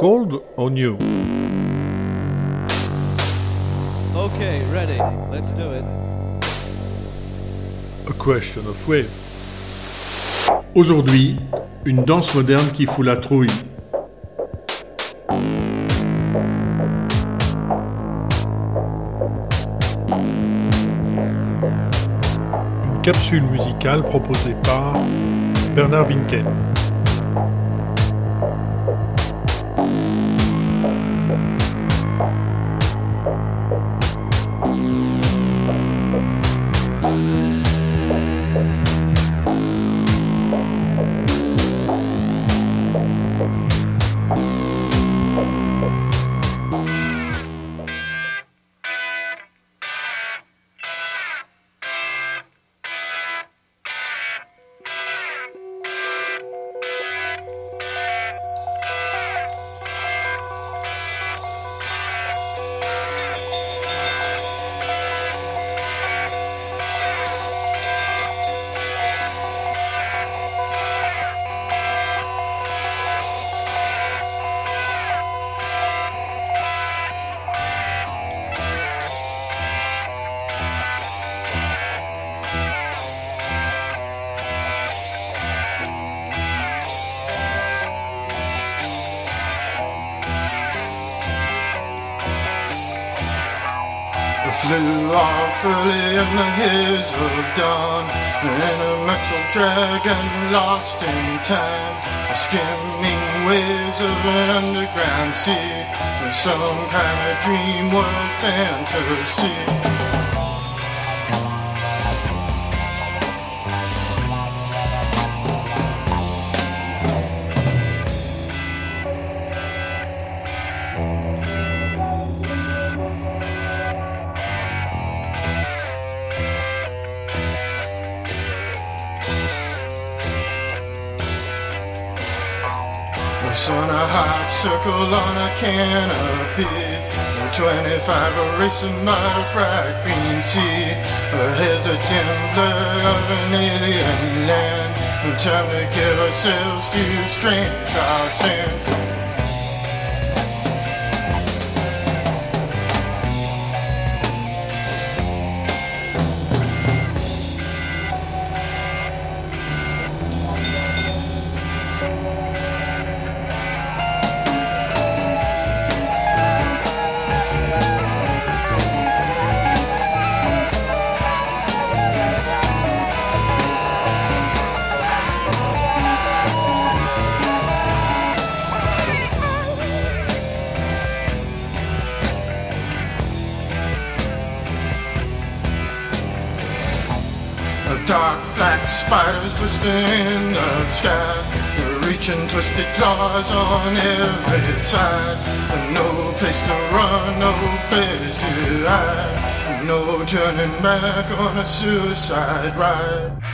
Cold or new Okay, ready. Let's do it. A question of wave. Aujourd'hui, une danse moderne qui fout la trouille. Une capsule musicale proposée par Bernard Winken. Time. Skimming waves of an underground sea With some kind of dream world fantasy circle on a canopy. 25 racing by a bright green sea. Ahead the dim blur of an alien land. No time to give ourselves to strange gods and Reaching twisted claws on every side. And No place to run, no place to hide. No turning back on a suicide ride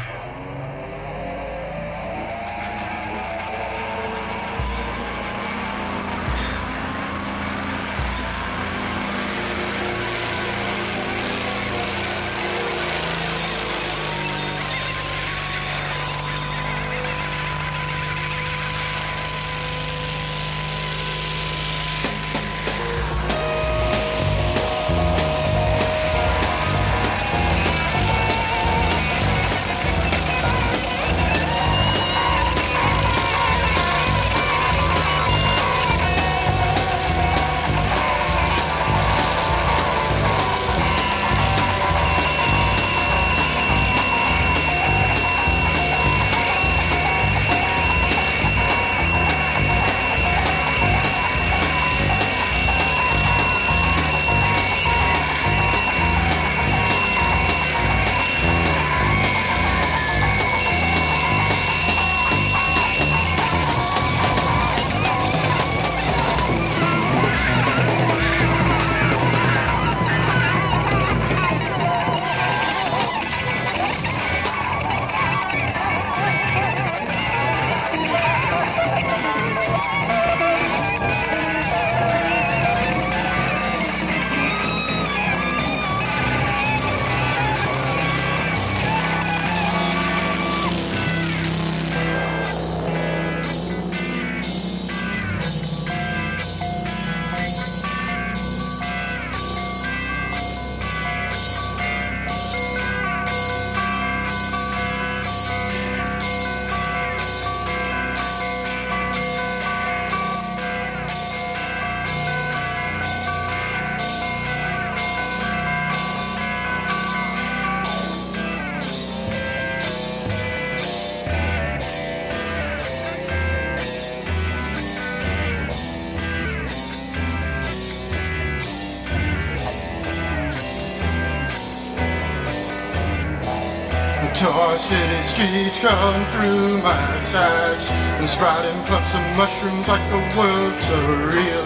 city streets crawling through my sides and sprouting clumps of mushrooms like a world surreal.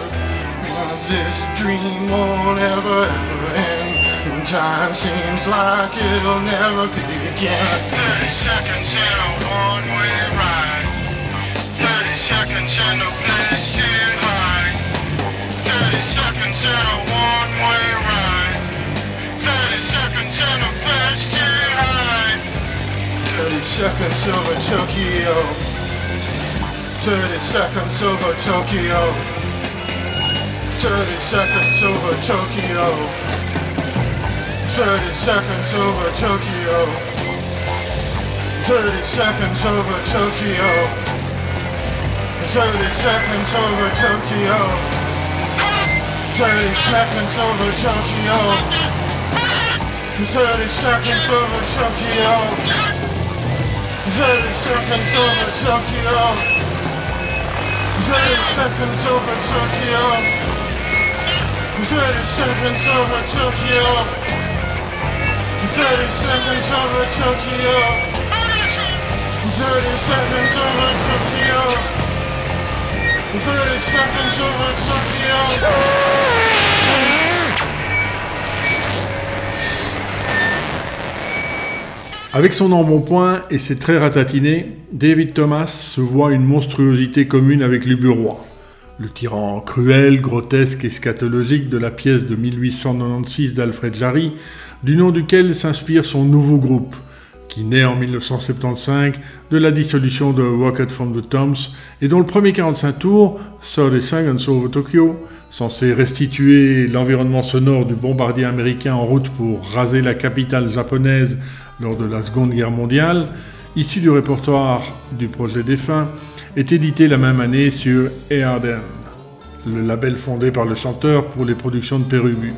This dream won't ever, ever end. And time seems like it'll never begin. 30 seconds in a one-way ride. 30 seconds and no place to hide. 30 seconds in a one-way ride. 30 seconds and no place to. 30 seconds over Tokyo. 30 seconds over Tokyo. 30 seconds over Tokyo. 30 seconds over Tokyo. 30 seconds over Tokyo. 30 seconds over Tokyo. 30 seconds over Tokyo. 30 seconds over Tokyo. 30 seconds over Tokyo. 30 seconds over Tokyo. 30 seconds over Tokyo. 30 seconds over Tokyo. 30 seconds over Tokyo. 30 seconds over Tokyo. Avec son embonpoint et ses traits ratatinés, David Thomas se voit une monstruosité commune avec les le tyran cruel, grotesque et scatologique de la pièce de 1896 d'Alfred Jarry, du nom duquel s'inspire son nouveau groupe, qui naît en 1975 de la dissolution de Rocket from the Tombs et dont le premier 45 tours, 35 Seconds Over Tokyo, censé restituer l'environnement sonore du bombardier américain en route pour raser la capitale japonaise lors de la Seconde Guerre mondiale, issu du répertoire du projet défunt, est édité la même année sur A.R.D.M., le label fondé par le chanteur pour les productions de Pérubu.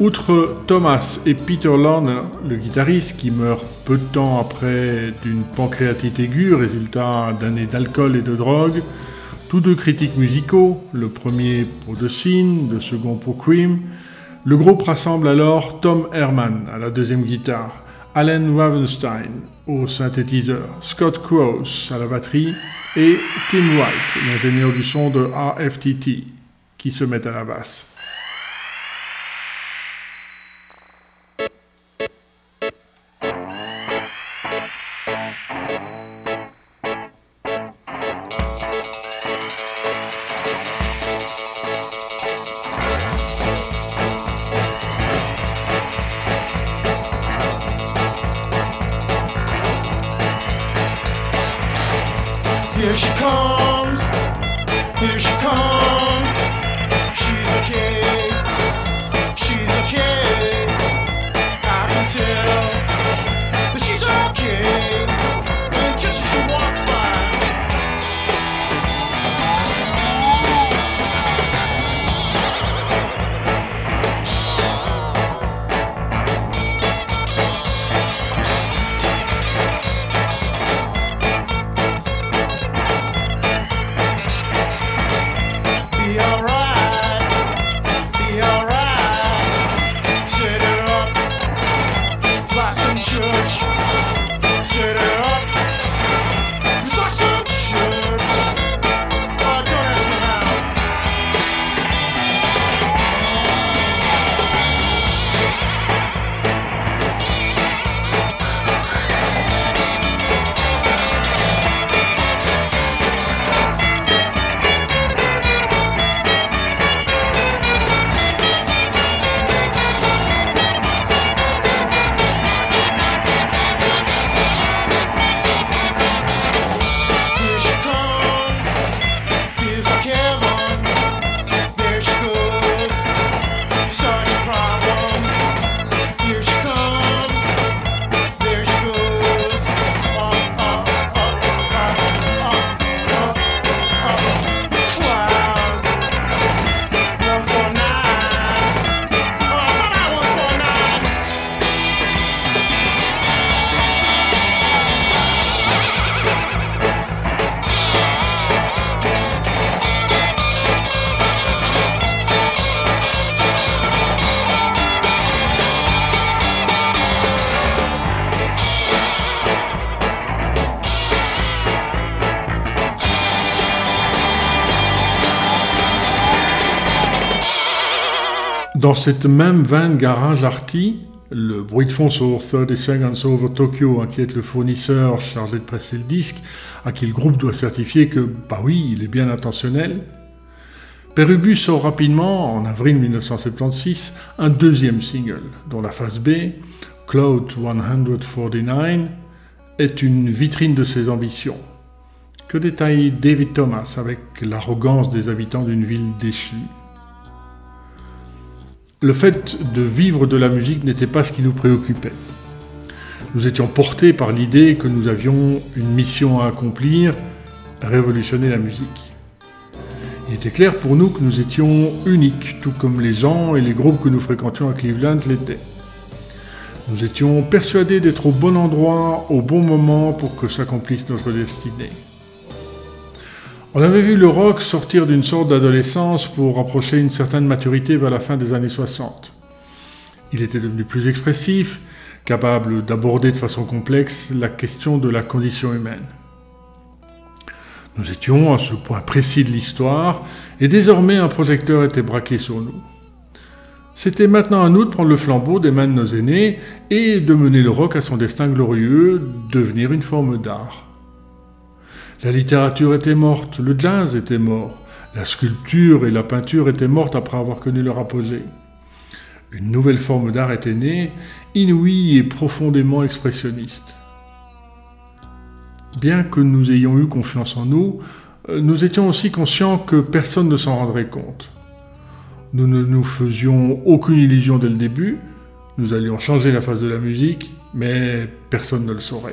Outre Thomas et Peter Lorne, le guitariste qui meurt peu de temps après d'une pancréatite aiguë, résultat d'années d'alcool et de drogue, tous deux critiques musicaux, le premier pour The Scene, le second pour Cream, le groupe rassemble alors Tom Herman à la deuxième guitare, Allen Ravenstein au synthétiseur, Scott Cross à la batterie et Tim White, l'ingénieur du son de RFTT, qui se met à la basse. Dans cette même veine, Garage Arty, le bruit de fond sur 30 Seconds Over Tokyo inquiète le fournisseur chargé de presser le disque, à qui le groupe doit certifier que, bah oui, il est bien intentionnel. Perubus sort rapidement, en avril 1976, un deuxième single, dont la phase B, Cloud 149, est une vitrine de ses ambitions. Que détaille David Thomas avec l'arrogance des habitants d'une ville déchue? Le fait de vivre de la musique n'était pas ce qui nous préoccupait. Nous étions portés par l'idée que nous avions une mission à accomplir, révolutionner la musique. Il était clair pour nous que nous étions uniques, tout comme les gens et les groupes que nous fréquentions à Cleveland l'étaient. Nous étions persuadés d'être au bon endroit, au bon moment pour que s'accomplisse notre destinée. On avait vu le rock sortir d'une sorte d'adolescence pour approcher une certaine maturité vers la fin des années 60. Il était devenu plus expressif, capable d'aborder de façon complexe la question de la condition humaine. Nous étions à ce point précis de l'histoire, et désormais un projecteur était braqué sur nous. C'était maintenant à nous de prendre le flambeau des mains de nos aînés et de mener le rock à son destin glorieux, devenir une forme d'art. La littérature était morte, le jazz était mort, la sculpture et la peinture étaient mortes après avoir connu leur apogée. Une nouvelle forme d'art était née, inouïe et profondément expressionniste. Bien que nous ayons eu confiance en nous, euh, nous étions aussi conscients que personne ne s'en rendrait compte. Nous ne nous faisions aucune illusion dès le début, nous allions changer la face de la musique, mais personne ne le saurait.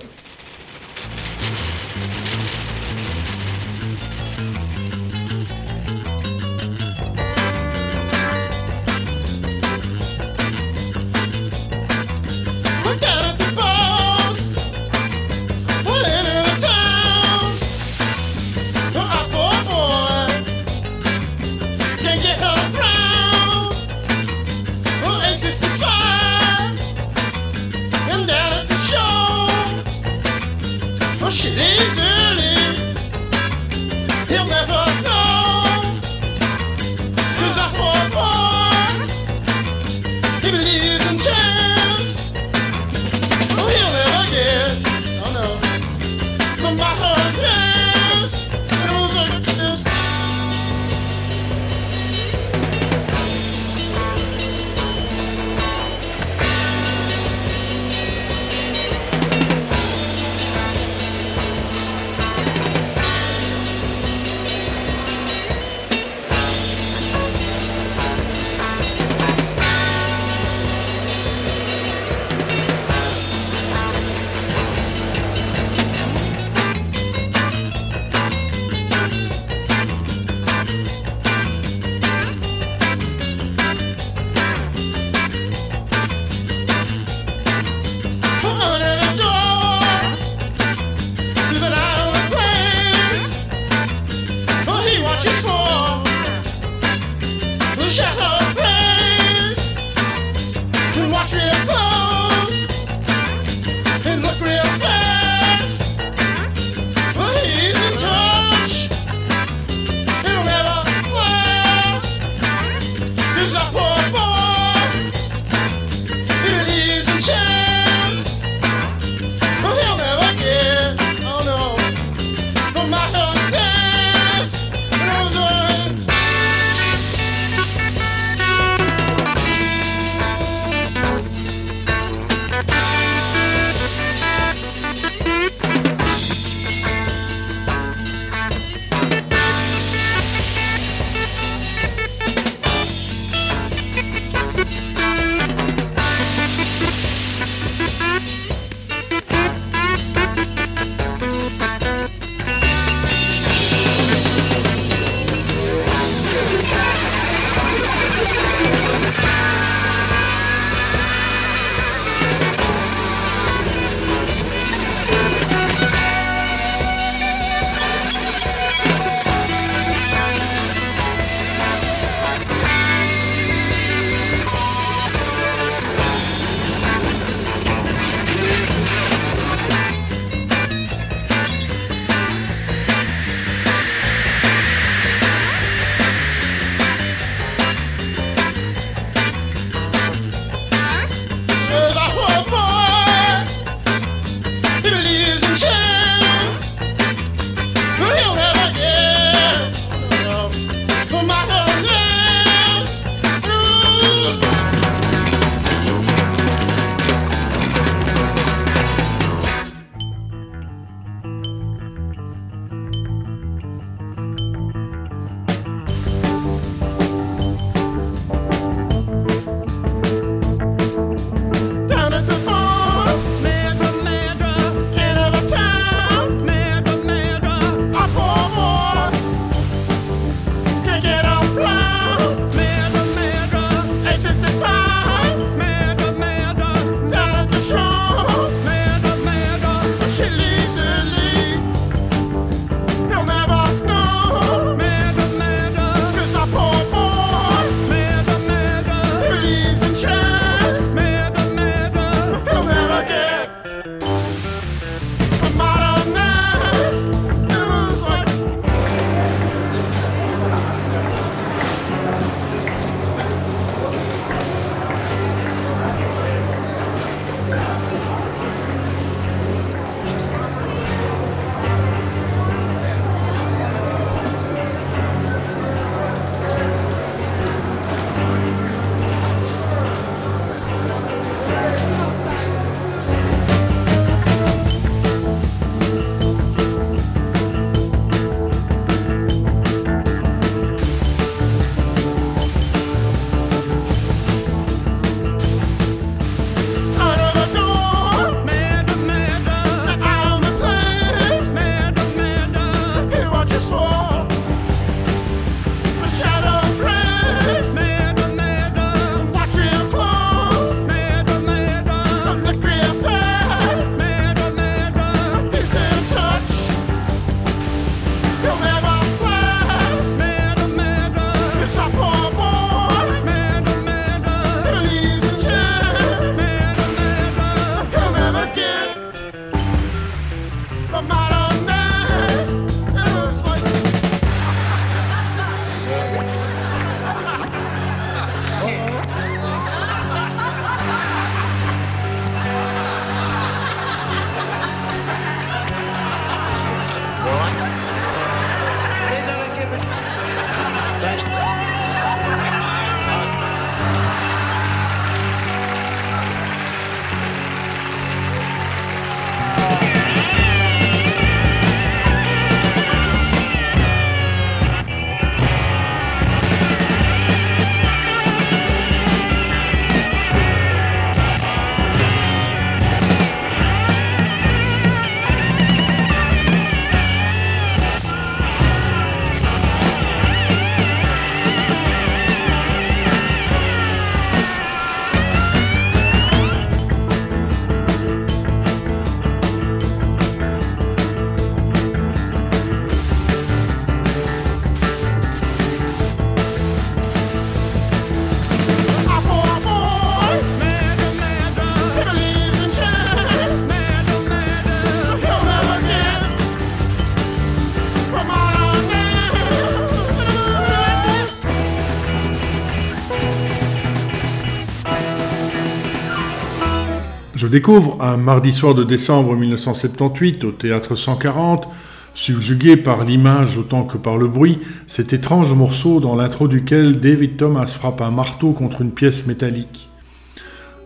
Découvre un mardi soir de décembre 1978 au théâtre 140, subjugué par l'image autant que par le bruit, cet étrange morceau dans l'intro duquel David Thomas frappe un marteau contre une pièce métallique.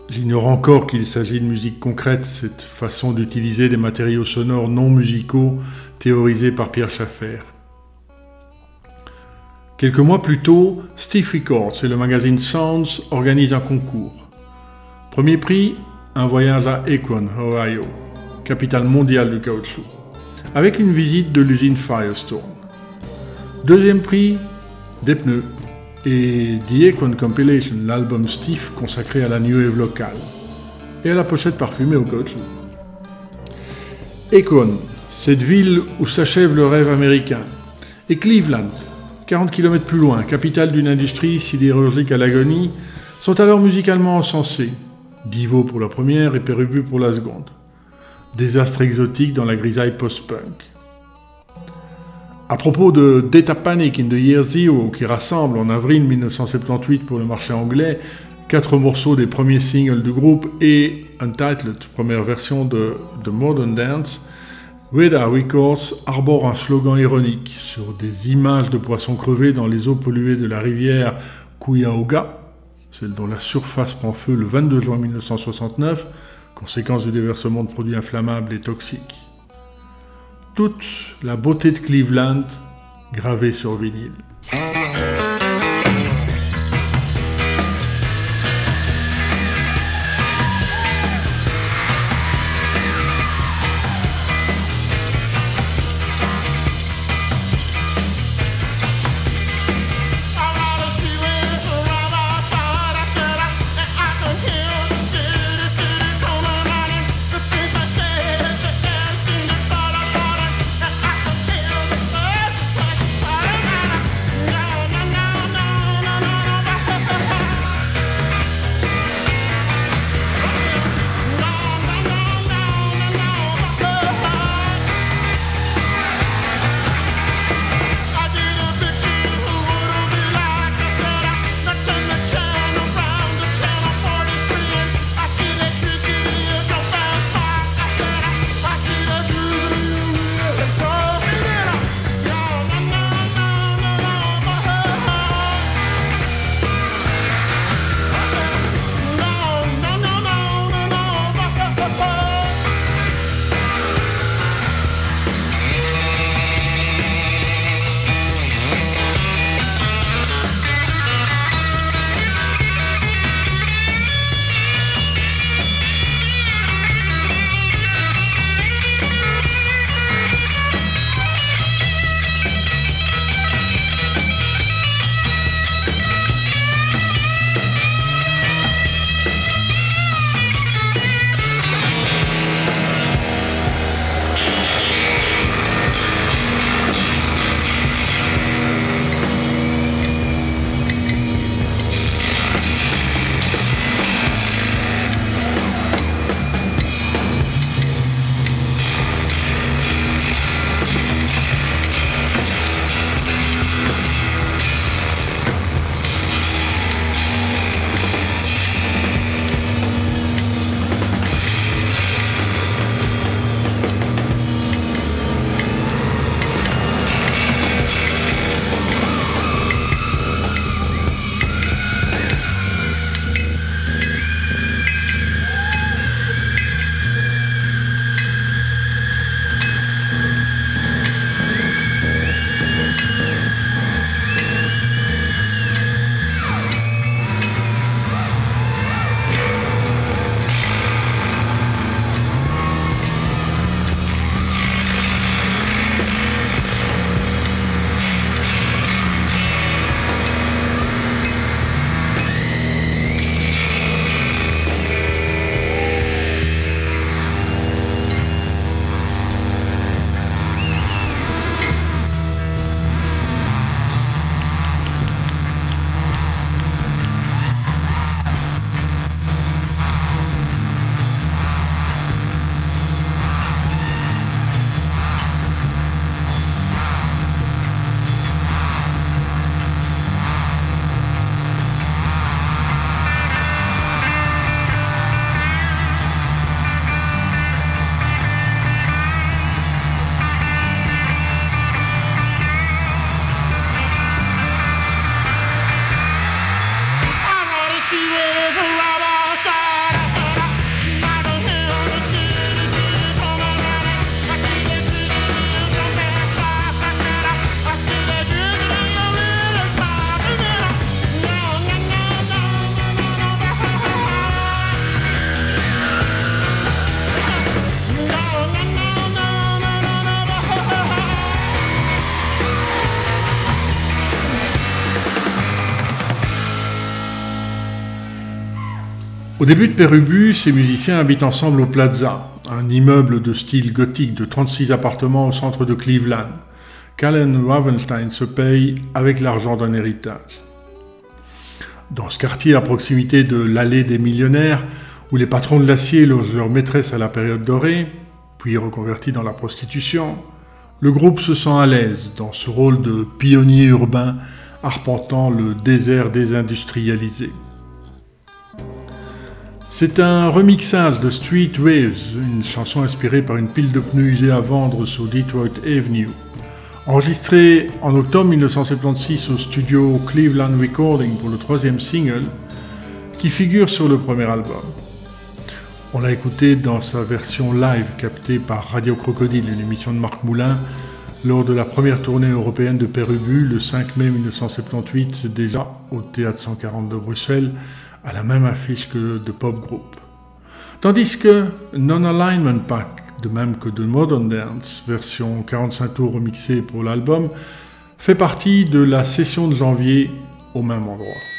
J'ignore encore qu'il s'agit de musique concrète, cette façon d'utiliser des matériaux sonores non musicaux théorisée par Pierre Schaffer. Quelques mois plus tôt, Steve Records et le magazine Sounds organisent un concours. Premier prix, un voyage à Akron, Ohio, capitale mondiale du caoutchouc, avec une visite de l'usine Firestone. Deuxième prix, des pneus et The Akron Compilation, l'album Steve consacré à la New locale et à la pochette parfumée au caoutchouc. Akron, cette ville où s'achève le rêve américain, et Cleveland, 40 km plus loin, capitale d'une industrie sidérurgique à l'agonie, sont alors musicalement encensés. Divo pour la première et Pérubu pour la seconde. Désastre exotique dans la grisaille post-punk. À propos de Data Panic in the Year Zero, qui rassemble en avril 1978 pour le marché anglais quatre morceaux des premiers singles du groupe et Untitled, première version de The Modern Dance, Weda Records arbore un slogan ironique sur des images de poissons crevés dans les eaux polluées de la rivière Cuyahoga, celle dont la surface prend feu le 22 juin 1969, conséquence du déversement de produits inflammables et toxiques. Toute la beauté de Cleveland gravée sur vinyle. Au début de Pérubu, ces musiciens habitent ensemble au Plaza, un immeuble de style gothique de 36 appartements au centre de Cleveland. Callen Ravenstein se paye avec l'argent d'un héritage. Dans ce quartier à proximité de l'allée des millionnaires, où les patrons de l'acier logent leur maîtresse à la période dorée, puis reconvertis dans la prostitution, le groupe se sent à l'aise dans ce rôle de pionnier urbain arpentant le désert désindustrialisé. C'est un remixage de Street Waves, une chanson inspirée par une pile de pneus usés à vendre sur Detroit Avenue. Enregistré en octobre 1976 au studio Cleveland Recording pour le troisième single, qui figure sur le premier album. On l'a écouté dans sa version live captée par Radio Crocodile, une émission de Marc Moulin, lors de la première tournée européenne de Pérubu le 5 mai 1978, déjà au Théâtre 140 de Bruxelles, à la même affiche que de Pop Group. Tandis que Non-Alignment Pack, de même que de Modern Dance, version 45 tours remixée pour l'album, fait partie de la session de janvier au même endroit.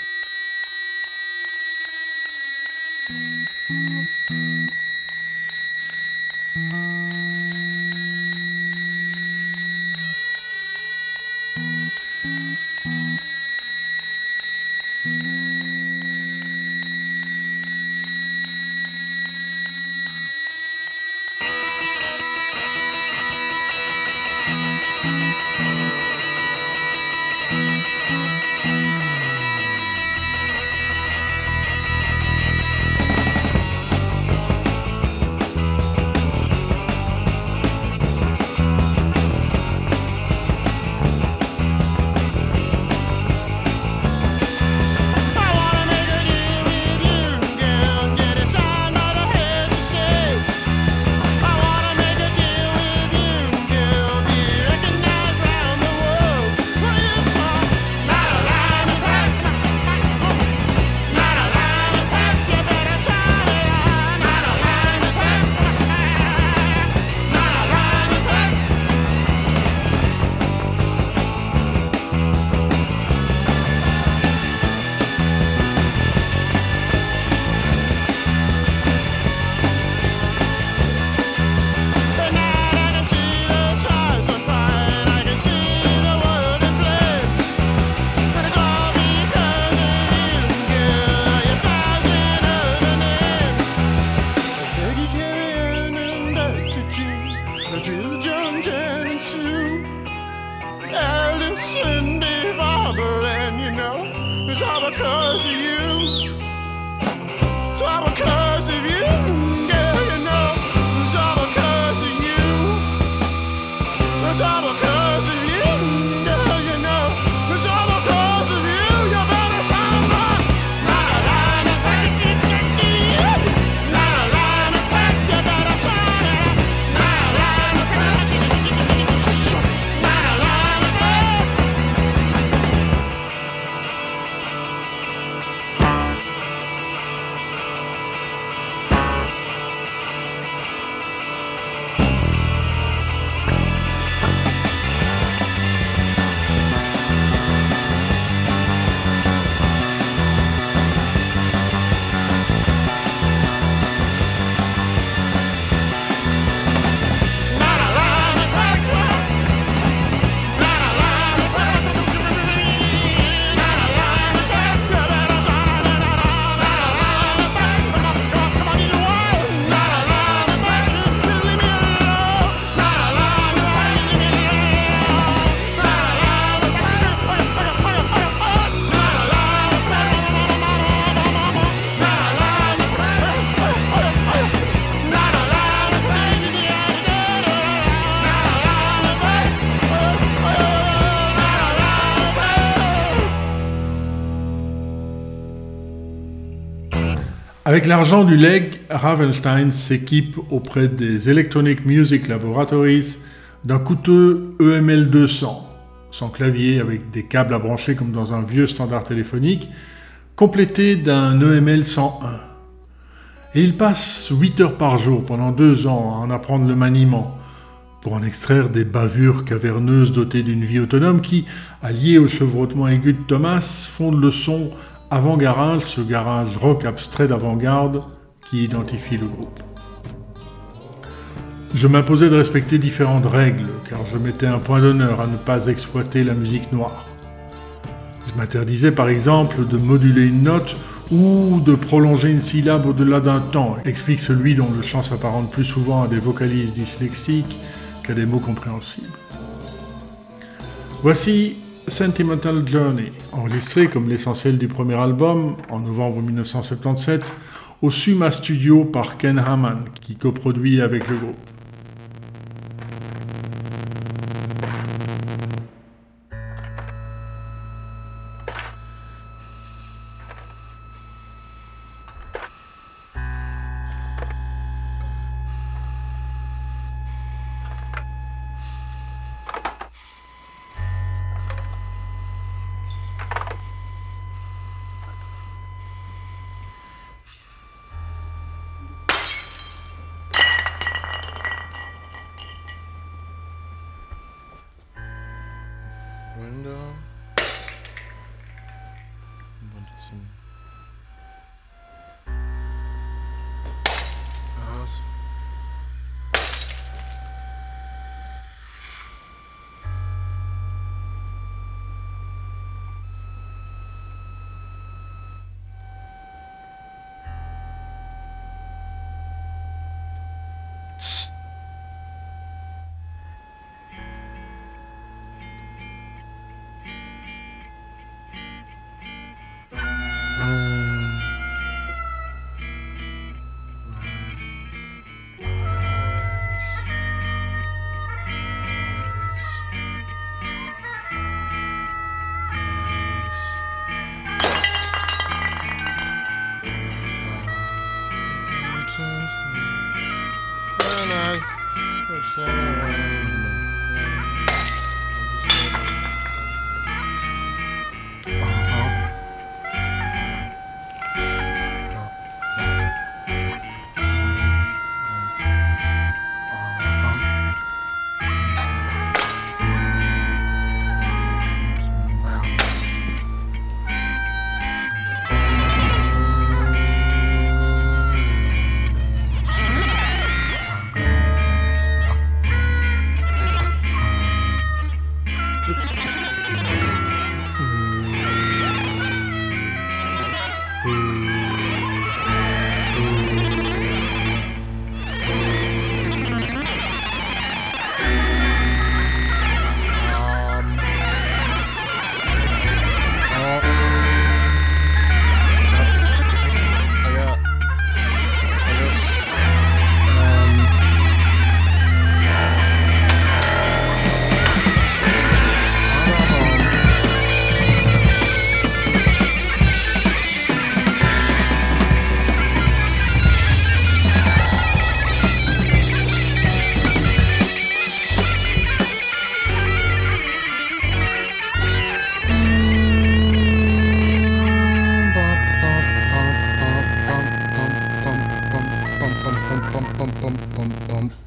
Avec l'argent du leg, Ravenstein s'équipe auprès des Electronic Music Laboratories d'un coûteux EML 200, sans clavier avec des câbles à brancher comme dans un vieux standard téléphonique, complété d'un EML 101. Et il passe 8 heures par jour pendant deux ans à en apprendre le maniement, pour en extraire des bavures caverneuses dotées d'une vie autonome qui, alliées au chevrotement aigu de Thomas, font le son avant garage, ce garage rock abstrait d'avant-garde qui identifie le groupe. Je m'imposais de respecter différentes règles, car je mettais un point d'honneur à ne pas exploiter la musique noire. Je m'interdisais par exemple de moduler une note ou de prolonger une syllabe au-delà d'un temps, explique celui dont le chant s'apparente plus souvent à des vocalises dyslexiques qu'à des mots compréhensibles. Voici Sentimental Journey, enregistré comme l'essentiel du premier album en novembre 1977 au Suma Studio par Ken Hammond, qui coproduit avec le groupe.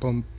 I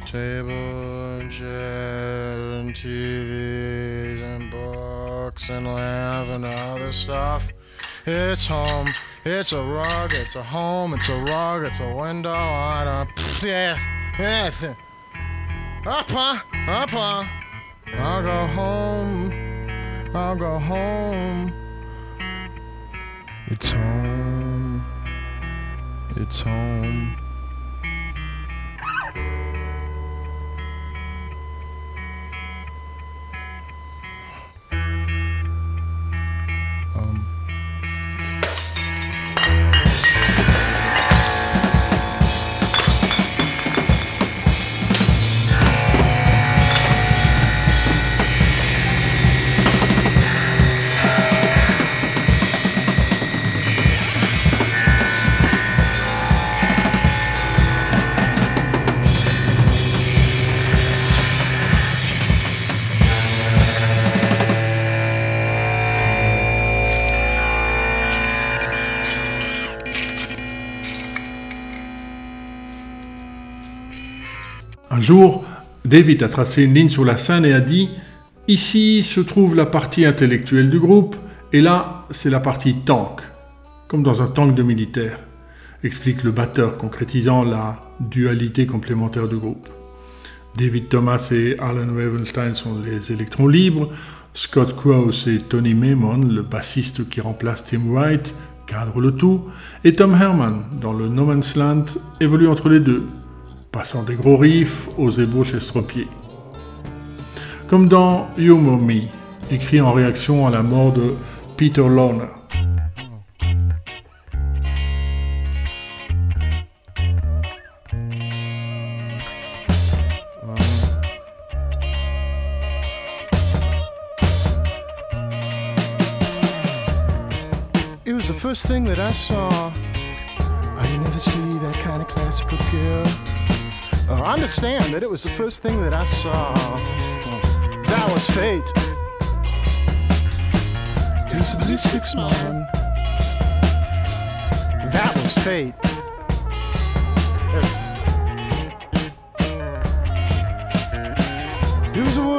table and chair and TVs and books and lamp and other stuff. It's home. It's a rug. It's a home. It's a rug. It's a window on a. Yes. Yes. Up? Up? I'll go home. I'll go home. It's home. It's home. David a tracé une ligne sur la scène et a dit Ici se trouve la partie intellectuelle du groupe, et là, c'est la partie tank, comme dans un tank de militaire, explique le batteur, concrétisant la dualité complémentaire du groupe. David Thomas et Alan Ravenstein sont les électrons libres, Scott Krause et Tony Maimon, le bassiste qui remplace Tim Wright, cadrent le tout, et Tom Herman, dans le No Man's Land, évolue entre les deux, passant des gros riffs aux ébauches estropiées. Comme dans You Know Me, écrit en réaction à la mort de Peter Lorner. It was the first thing that I saw. I didn't ever see that kind of classical girl. Uh, I understand that it was the first thing that I saw. That was fate. It was a ballistics man. That was fate. It was a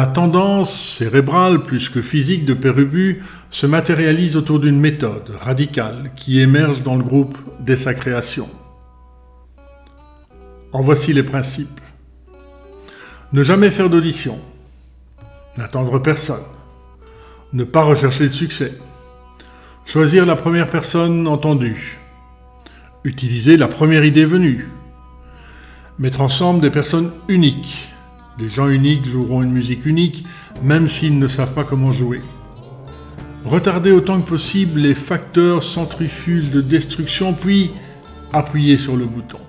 La tendance cérébrale plus que physique de Pérubu se matérialise autour d'une méthode radicale qui émerge dans le groupe dès sa création. En voici les principes. Ne jamais faire d'audition. N'attendre personne. Ne pas rechercher de succès. Choisir la première personne entendue. Utiliser la première idée venue. Mettre ensemble des personnes uniques. Des gens uniques joueront une musique unique, même s'ils ne savent pas comment jouer. Retarder autant que possible les facteurs centrifuges de destruction, puis appuyer sur le bouton.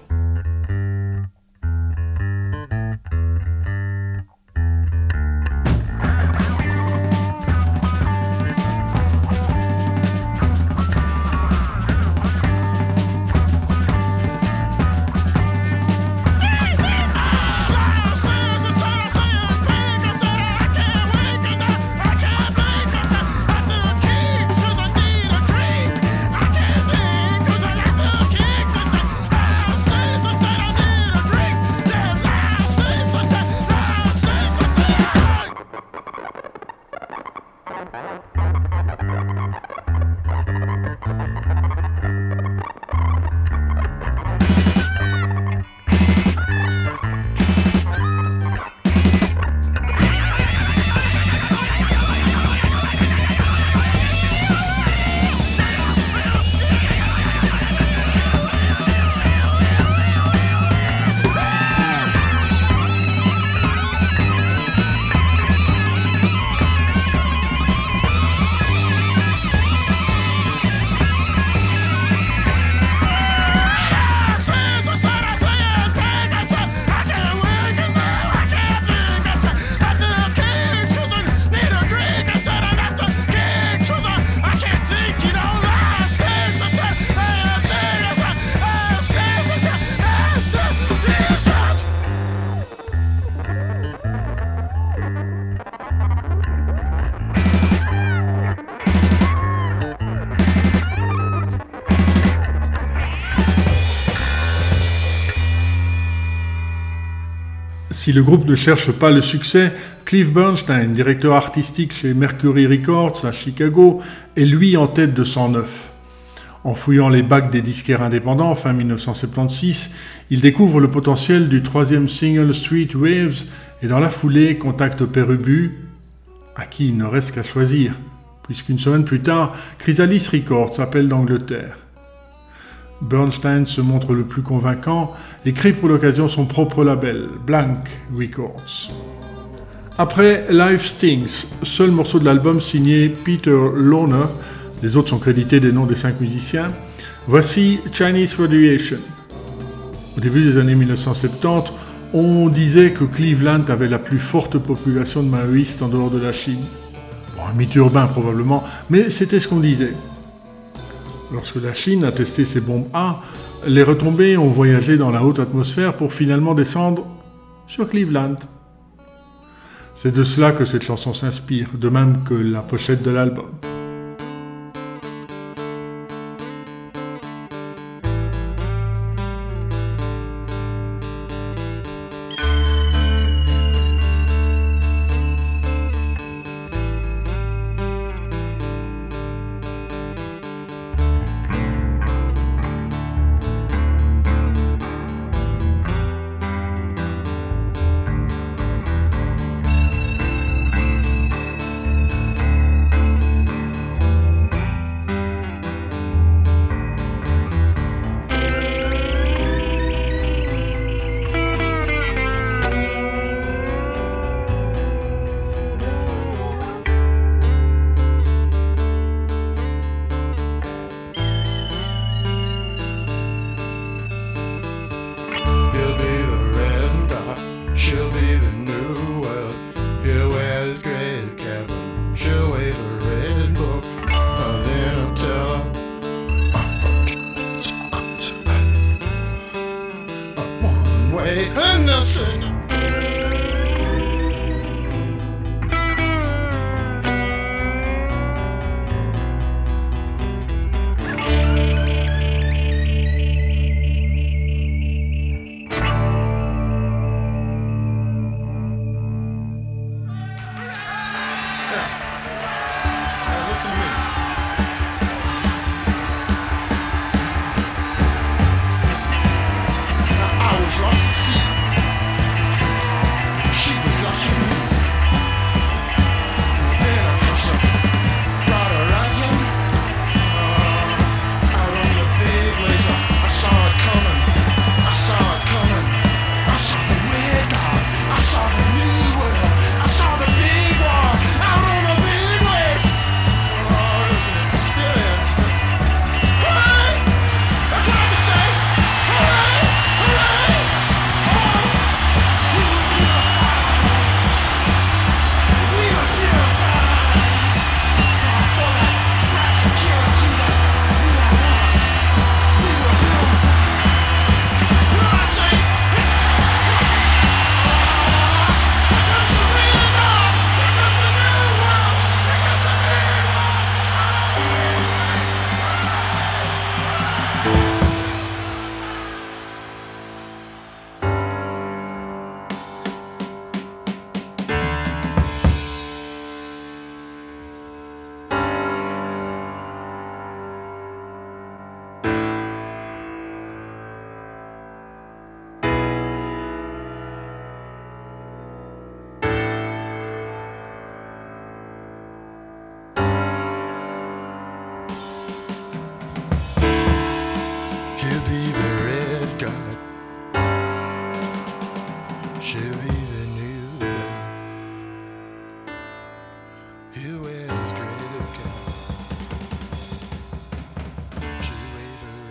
Si le groupe ne cherche pas le succès, Cliff Bernstein, directeur artistique chez Mercury Records à Chicago, est lui en tête de 109. En fouillant les bacs des disquaires indépendants fin 1976, il découvre le potentiel du troisième single Street Waves et dans la foulée contacte Perubu, à qui il ne reste qu'à choisir, puisqu'une semaine plus tard, Chrysalis Records appelle d'Angleterre. Bernstein se montre le plus convaincant et crée pour l'occasion son propre label, Blank Records. Après Life Stings, seul morceau de l'album signé Peter Lohner, les autres sont crédités des noms des cinq musiciens, voici Chinese Radiation. Au début des années 1970, on disait que Cleveland avait la plus forte population de maoïstes en dehors de la Chine. Bon, un mythe urbain probablement, mais c'était ce qu'on disait. Lorsque la Chine a testé ses bombes A, les retombées ont voyagé dans la haute atmosphère pour finalement descendre sur Cleveland. C'est de cela que cette chanson s'inspire, de même que la pochette de l'album.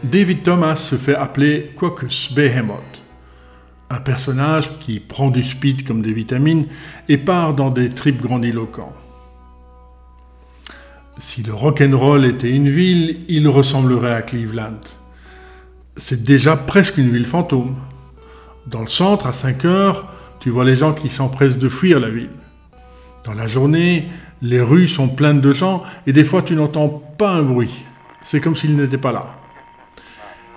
David Thomas se fait appeler Quacus Behemoth, un personnage qui prend du speed comme des vitamines et part dans des tripes grandiloquents. Si le rock'n'roll était une ville, il ressemblerait à Cleveland. C'est déjà presque une ville fantôme. Dans le centre, à 5 heures, tu vois les gens qui s'empressent de fuir la ville. Dans la journée, les rues sont pleines de gens et des fois tu n'entends pas un bruit. C'est comme s'ils n'étaient pas là.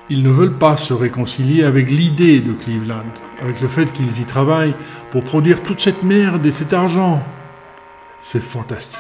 Ils ne veulent pas se réconcilier avec l'idée de Cleveland, avec le fait qu'ils y travaillent pour produire toute cette merde et cet argent. C'est fantastique.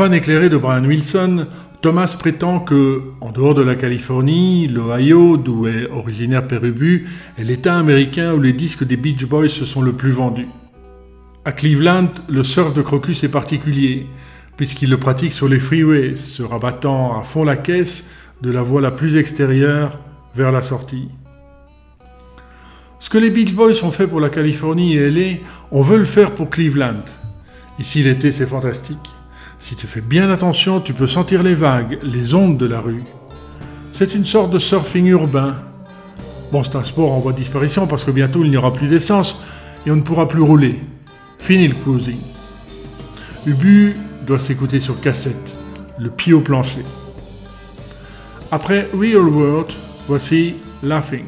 Fan éclairé de Brian Wilson, Thomas prétend que, en dehors de la Californie, l'Ohio, d'où est originaire Pérubu, est l'État américain où les disques des Beach Boys se sont le plus vendus. À Cleveland, le surf de Crocus est particulier, puisqu'il le pratique sur les freeways, se rabattant à fond la caisse de la voie la plus extérieure vers la sortie. Ce que les Beach Boys ont fait pour la Californie et LA, on veut le faire pour Cleveland. Ici l'été c'est fantastique. Si tu fais bien attention, tu peux sentir les vagues, les ondes de la rue. C'est une sorte de surfing urbain. Bon, c'est un sport en voie de disparition parce que bientôt il n'y aura plus d'essence et on ne pourra plus rouler. Fini le cruising. Ubu doit s'écouter sur cassette, le pied au plancher. Après Real World, voici Laughing.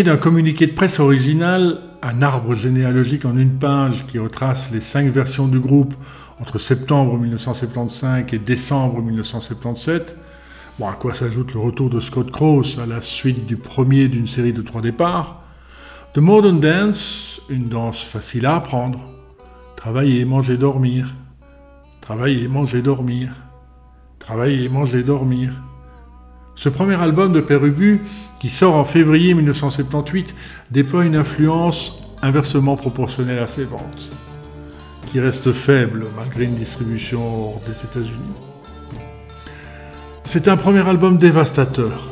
D'un communiqué de presse original, un arbre généalogique en une page qui retrace les cinq versions du groupe entre septembre 1975 et décembre 1977, Bon, à quoi s'ajoute le retour de Scott Krauss à la suite du premier d'une série de trois départs. The Modern Dance, une danse facile à apprendre. Travailler, manger, dormir. Travailler, manger, dormir. Travailler, manger, dormir. Ce premier album de Pérubu, qui sort en février 1978, déploie une influence inversement proportionnelle à ses ventes, qui reste faible malgré une distribution hors des États-Unis. C'est un premier album dévastateur.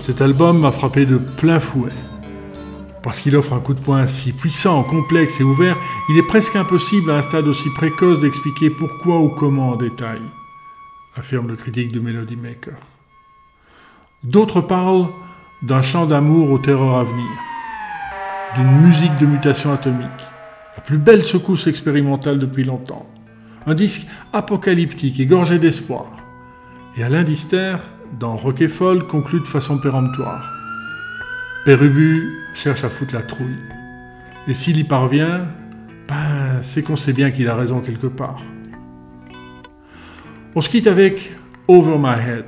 Cet album m'a frappé de plein fouet. Parce qu'il offre un coup de poing si puissant, complexe et ouvert, il est presque impossible à un stade aussi précoce d'expliquer pourquoi ou comment en détail, affirme le critique de Melody Maker. D'autres parlent d'un chant d'amour au terreur à venir, d'une musique de mutation atomique, la plus belle secousse expérimentale depuis longtemps, un disque apocalyptique et gorgé d'espoir. Et Alain Dister, dans Rock et Folle, conclut de façon péremptoire. Pérubu cherche à foutre la trouille. Et s'il y parvient, ben, c'est qu'on sait bien qu'il a raison quelque part. On se quitte avec Over My Head.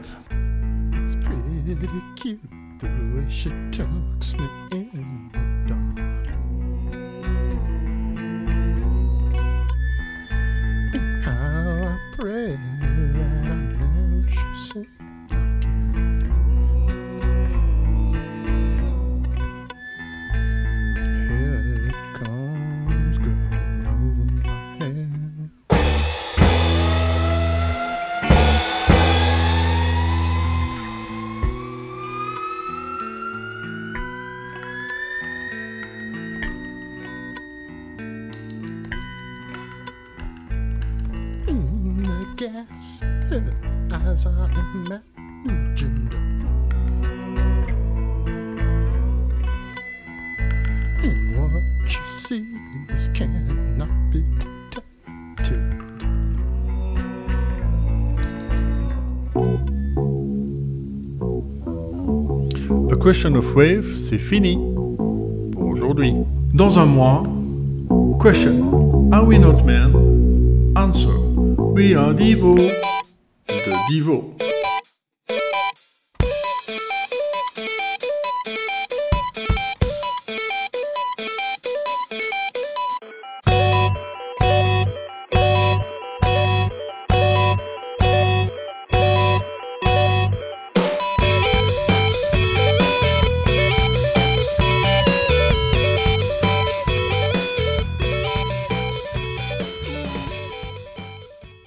Pretty cute the way she talks. Me in Question of Wave, c'est fini pour aujourd'hui. Dans un mois, Question Are we not men? Answer We are Divo de Divo.